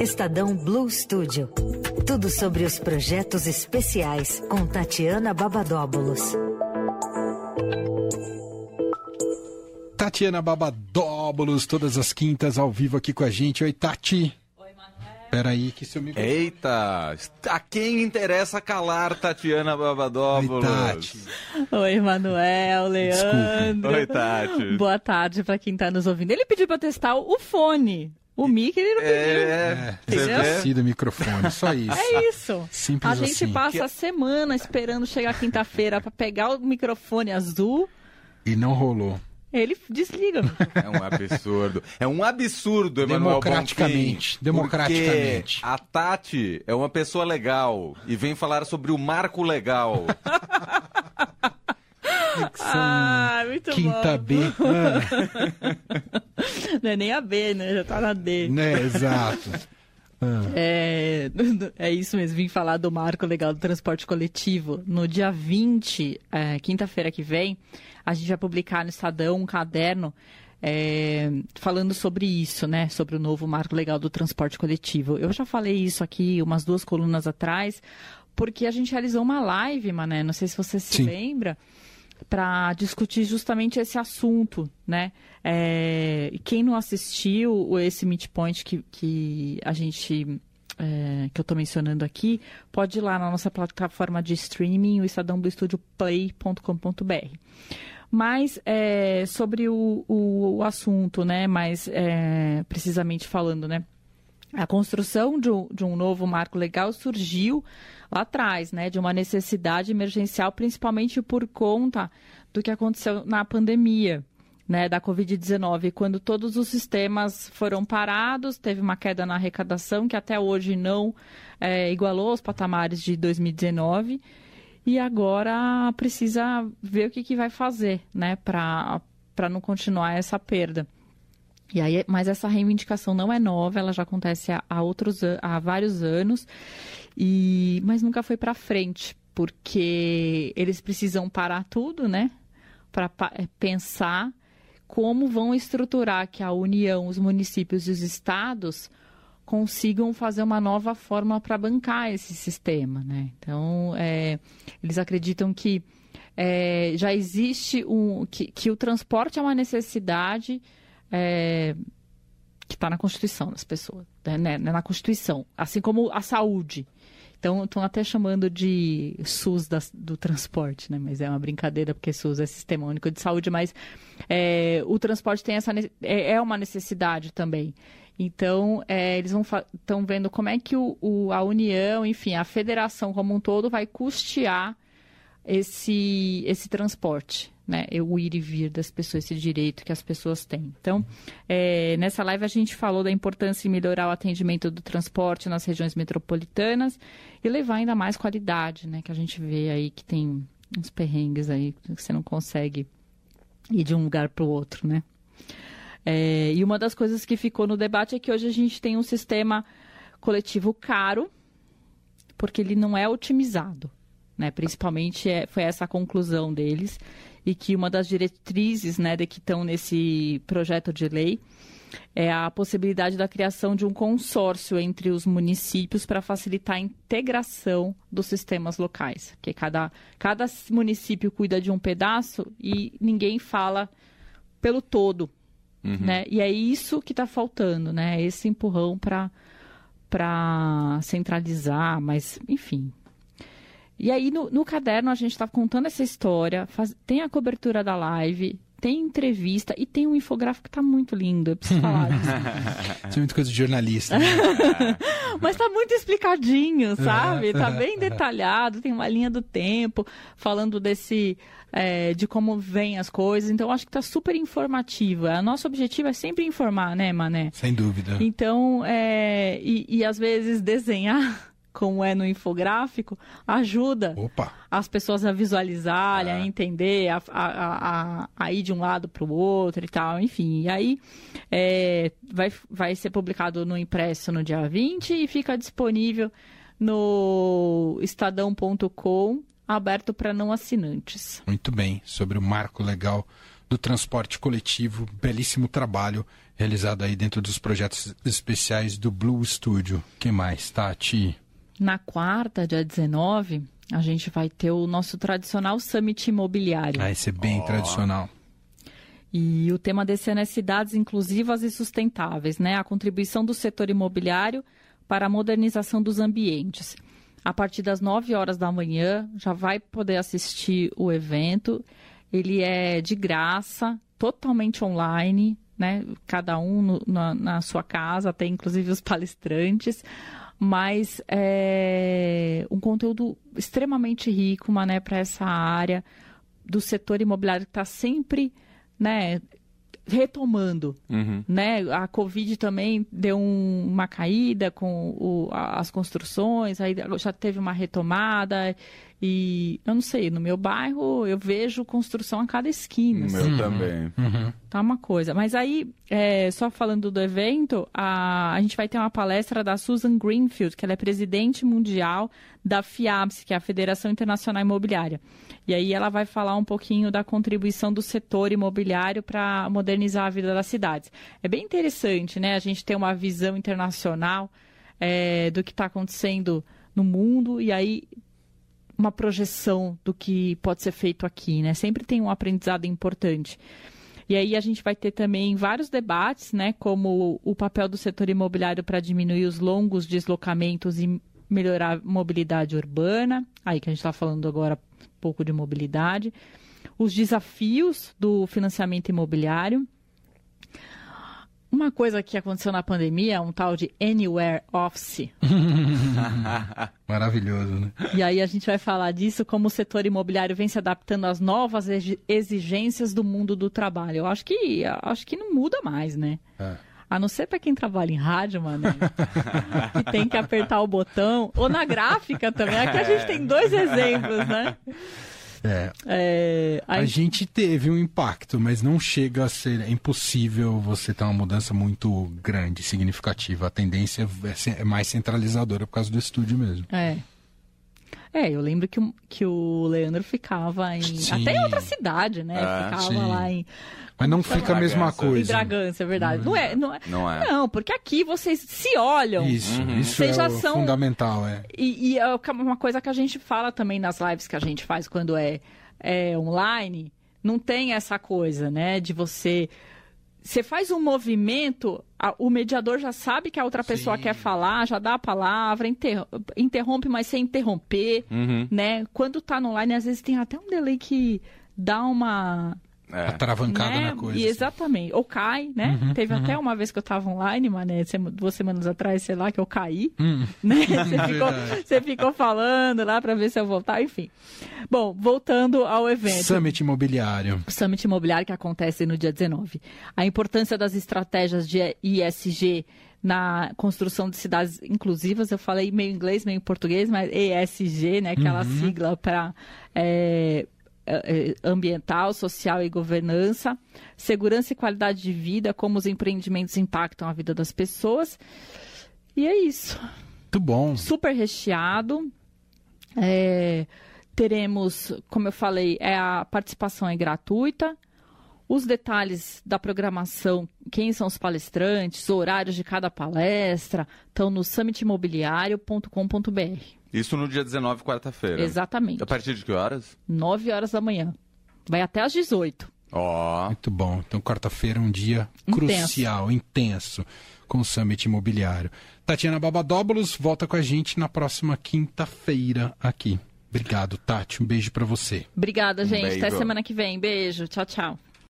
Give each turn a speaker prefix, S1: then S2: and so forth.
S1: Estadão Blue Studio. Tudo sobre os projetos especiais com Tatiana Babadóbulos.
S2: Tatiana Babadóbulos, todas as quintas ao vivo aqui com a gente. Oi, Tati. Oi, Manuel. Peraí, que seu microfone.
S3: Eita! A quem interessa calar Tatiana Babadóbulos?
S2: Oi, Tati.
S4: Oi, Manuel, Leandro.
S3: Oi, Tati.
S4: Boa tarde para quem está nos ouvindo. Ele pediu para testar o fone. O mic ele não pediu.
S3: É,
S2: é você do microfone, só isso.
S4: É isso.
S2: Simples
S4: a gente
S2: assim.
S4: passa a semana esperando chegar quinta-feira para pegar o microfone azul.
S2: E não rolou.
S4: Ele desliga.
S3: É um absurdo. É um absurdo, Emanuel
S2: Democraticamente.
S3: Bonfim,
S2: democraticamente.
S3: A Tati é uma pessoa legal e vem falar sobre o marco legal.
S4: ah, muito
S2: Quinta
S4: bom.
S2: B. Ah,
S4: Não é nem a B, né? Já tá na D.
S2: né, exato. Ah,
S4: É, é isso mesmo, vim falar do marco legal do transporte coletivo. No dia 20, é, quinta-feira que vem, a gente vai publicar no Estadão um caderno é, falando sobre isso, né? Sobre o novo marco legal do transporte coletivo. Eu já falei isso aqui umas duas colunas atrás, porque a gente realizou uma live, Mané, não sei se você se
S2: Sim.
S4: lembra, para discutir justamente esse assunto, né? É, quem não assistiu esse Meet Point que, que a gente é, que eu estou mencionando aqui, pode ir lá na nossa plataforma de streaming, o estadãobluestudioplay.com.br. Mas é, sobre o, o, o assunto, né? Mais é, precisamente falando, né? A construção de um, de um novo marco legal surgiu lá atrás, né, de uma necessidade emergencial, principalmente por conta do que aconteceu na pandemia, né, da Covid-19, quando todos os sistemas foram parados, teve uma queda na arrecadação que até hoje não é, igualou os patamares de 2019 e agora precisa ver o que, que vai fazer, né, para não continuar essa perda. E aí, mas essa reivindicação não é nova, ela já acontece há, outros há vários anos, e mas nunca foi para frente, porque eles precisam parar tudo, né? Para pensar como vão estruturar que a União, os municípios e os estados consigam fazer uma nova forma para bancar esse sistema, né? Então, é, eles acreditam que é, já existe um que, que o transporte é uma necessidade é, que está na Constituição das pessoas, né? na Constituição, assim como a saúde. Então, estão até chamando de SUS do transporte, né? Mas é uma brincadeira, porque SUS é Sistema Único de Saúde, mas é, o transporte tem essa, é, é uma necessidade também. Então, é, eles estão vendo como é que o, o- a União, enfim, a federação como um todo vai custear esse, esse transporte, né? O ir e vir das pessoas, esse direito que as pessoas têm. Então, é, nessa live a gente falou da importância de melhorar o atendimento do transporte nas regiões metropolitanas e levar ainda mais qualidade, né? Que a gente vê aí que tem uns perrengues aí que você não consegue ir de um lugar para o outro, né? É, e uma das coisas que ficou no debate é que hoje a gente tem um sistema coletivo caro, porque ele não é otimizado. Né? Principalmente é, foi essa a conclusão deles, e que uma das diretrizes né, de que estão nesse projeto de lei é a possibilidade da criação de um consórcio entre os municípios para facilitar a integração dos sistemas locais. Porque cada, cada município cuida de um pedaço e ninguém fala pelo todo. Né? E é isso que está faltando, né? Esse empurrão para para centralizar, mas enfim. E aí no, no caderno a gente está contando essa história, faz- tem a cobertura da live, tem entrevista e tem um infográfico que está muito lindo, eu preciso falar disso.
S2: Isso é muita coisa de jornalista. né?
S4: Mas tá muito explicadinho, sabe? Tá bem detalhado, tem uma linha do tempo falando desse. é, de como vêm as coisas. Então, acho que tá super informativo. O nosso objetivo é sempre informar, né, Mané?
S2: Sem dúvida.
S4: Então, é, e, e às vezes desenhar, como é no infográfico, ajuda
S2: Opa!
S4: as pessoas a visualizarem, a entender, a, a, a, a ir de um lado para o outro e tal, enfim. E aí é, vai, vai ser publicado no impresso no dia 20 e fica disponível no estadão.com, aberto para não assinantes.
S2: Muito bem. Sobre o marco legal do transporte coletivo. Belíssimo trabalho realizado aí dentro dos projetos especiais do Blue Studio. que mais, Tati?
S4: Na quarta, dia 19, a gente vai ter o nosso tradicional Summit Imobiliário.
S2: Ah, esse é bem oh. tradicional.
S4: E o tema desse ano é cidades inclusivas e sustentáveis, né? A contribuição do setor imobiliário para a modernização dos ambientes. A partir das 9 horas da manhã, já vai poder assistir o evento. Ele é de graça, totalmente online, né? Cada um no, na, na, sua casa, tem inclusive os palestrantes. Mas é um conteúdo extremamente rico, né, para essa área do setor imobiliário que está sempre né, retomando, uhum. né? A Covid também deu um, uma caída com o, as construções, aí já teve uma retomada e eu não sei, no meu bairro eu vejo construção a cada esquina.
S3: No assim. meu também. Uhum.
S4: Tá uma coisa. Mas aí, é, só falando do evento, a, a gente vai ter uma palestra da Susan Greenfield, que ela é presidente mundial da FIABS, que é a Federação Internacional Imobiliária. E aí ela vai falar um pouquinho da contribuição do setor imobiliário para modernizar a vida das cidades. É bem interessante, né? A gente ter uma visão internacional é, do que está acontecendo no mundo e aí uma projeção do que pode ser feito aqui, né? Sempre tem um aprendizado importante. E aí a gente vai ter também vários debates, né, como o papel do setor imobiliário para diminuir os longos deslocamentos e melhorar a mobilidade urbana, aí que a gente está falando agora um pouco de mobilidade, os desafios do financiamento imobiliário, uma coisa que aconteceu na pandemia um tal de Anywhere Office.
S2: Maravilhoso, né?
S4: E aí a gente vai falar disso, como o setor imobiliário vem se adaptando às novas exigências do mundo do trabalho. Eu acho que, acho que não muda mais, né? É. A não ser para quem trabalha em rádio, mano, que tem que apertar o botão. Ou na gráfica também. Aqui a gente tem dois exemplos, né?
S2: É. é a... a... gente teve um impacto, mas não chega a ser é impossível você ter uma mudança muito grande, significativa. A tendência é, mais centralizadora por causa do estúdio mesmo.
S4: É. É, eu lembro que, que o Leandro ficava em. Sim. Até em outra cidade, né? Ah, ficava sim. lá em.
S2: Mas não fica a mesma coisa. Em
S4: Bragança, é verdade. Não é, não é, não é. Não, porque aqui vocês se olham.
S2: Isso, uhum. isso vocês é já são... fundamental, é.
S4: E, e, é uma coisa que a gente fala também nas lives que a gente faz quando é, é online. Não tem essa coisa, né? De você você faz um movimento, a, o mediador já sabe que a outra pessoa Sim. quer falar, já dá a palavra, inter, interrompe, mas sem interromper, uhum. né? Quando tá no online, às vezes tem até um delay que dá uma
S2: é. Atravancada né? na coisa.
S4: E assim. exatamente. Ou cai, né? Uhum, Teve uhum. até uma vez que eu tava online, mané, duas semanas atrás, sei lá, que eu caí. Hum. Né? Você, ficou, você ficou falando lá para ver se eu voltar, enfim. Bom, voltando ao evento.
S2: Summit Imobiliário.
S4: Summit Imobiliário que acontece no dia 19. A importância das estratégias de ISG na construção de cidades inclusivas. Eu falei meio inglês, meio português, mas ESG, né? Aquela uhum. sigla para é, ambiental, social e governança, segurança e qualidade de vida, como os empreendimentos impactam a vida das pessoas. E é isso.
S2: Muito bom.
S4: Super recheado. É, teremos, como eu falei, é, a participação é gratuita. Os detalhes da programação, quem são os palestrantes, horários de cada palestra, estão no summitimobiliário.com.br.
S3: Isso no dia 19, quarta-feira.
S4: Exatamente.
S3: A partir de que horas?
S4: 9 horas da manhã. Vai até às 18.
S3: Ó.
S2: Oh. Muito bom. Então, quarta-feira é um dia intenso. crucial, intenso, com o Summit Imobiliário. Tatiana Babadóbulos volta com a gente na próxima quinta-feira aqui. Obrigado, Tati. Um beijo para você.
S4: Obrigada, gente. Um Até semana que vem. Beijo. Tchau, tchau.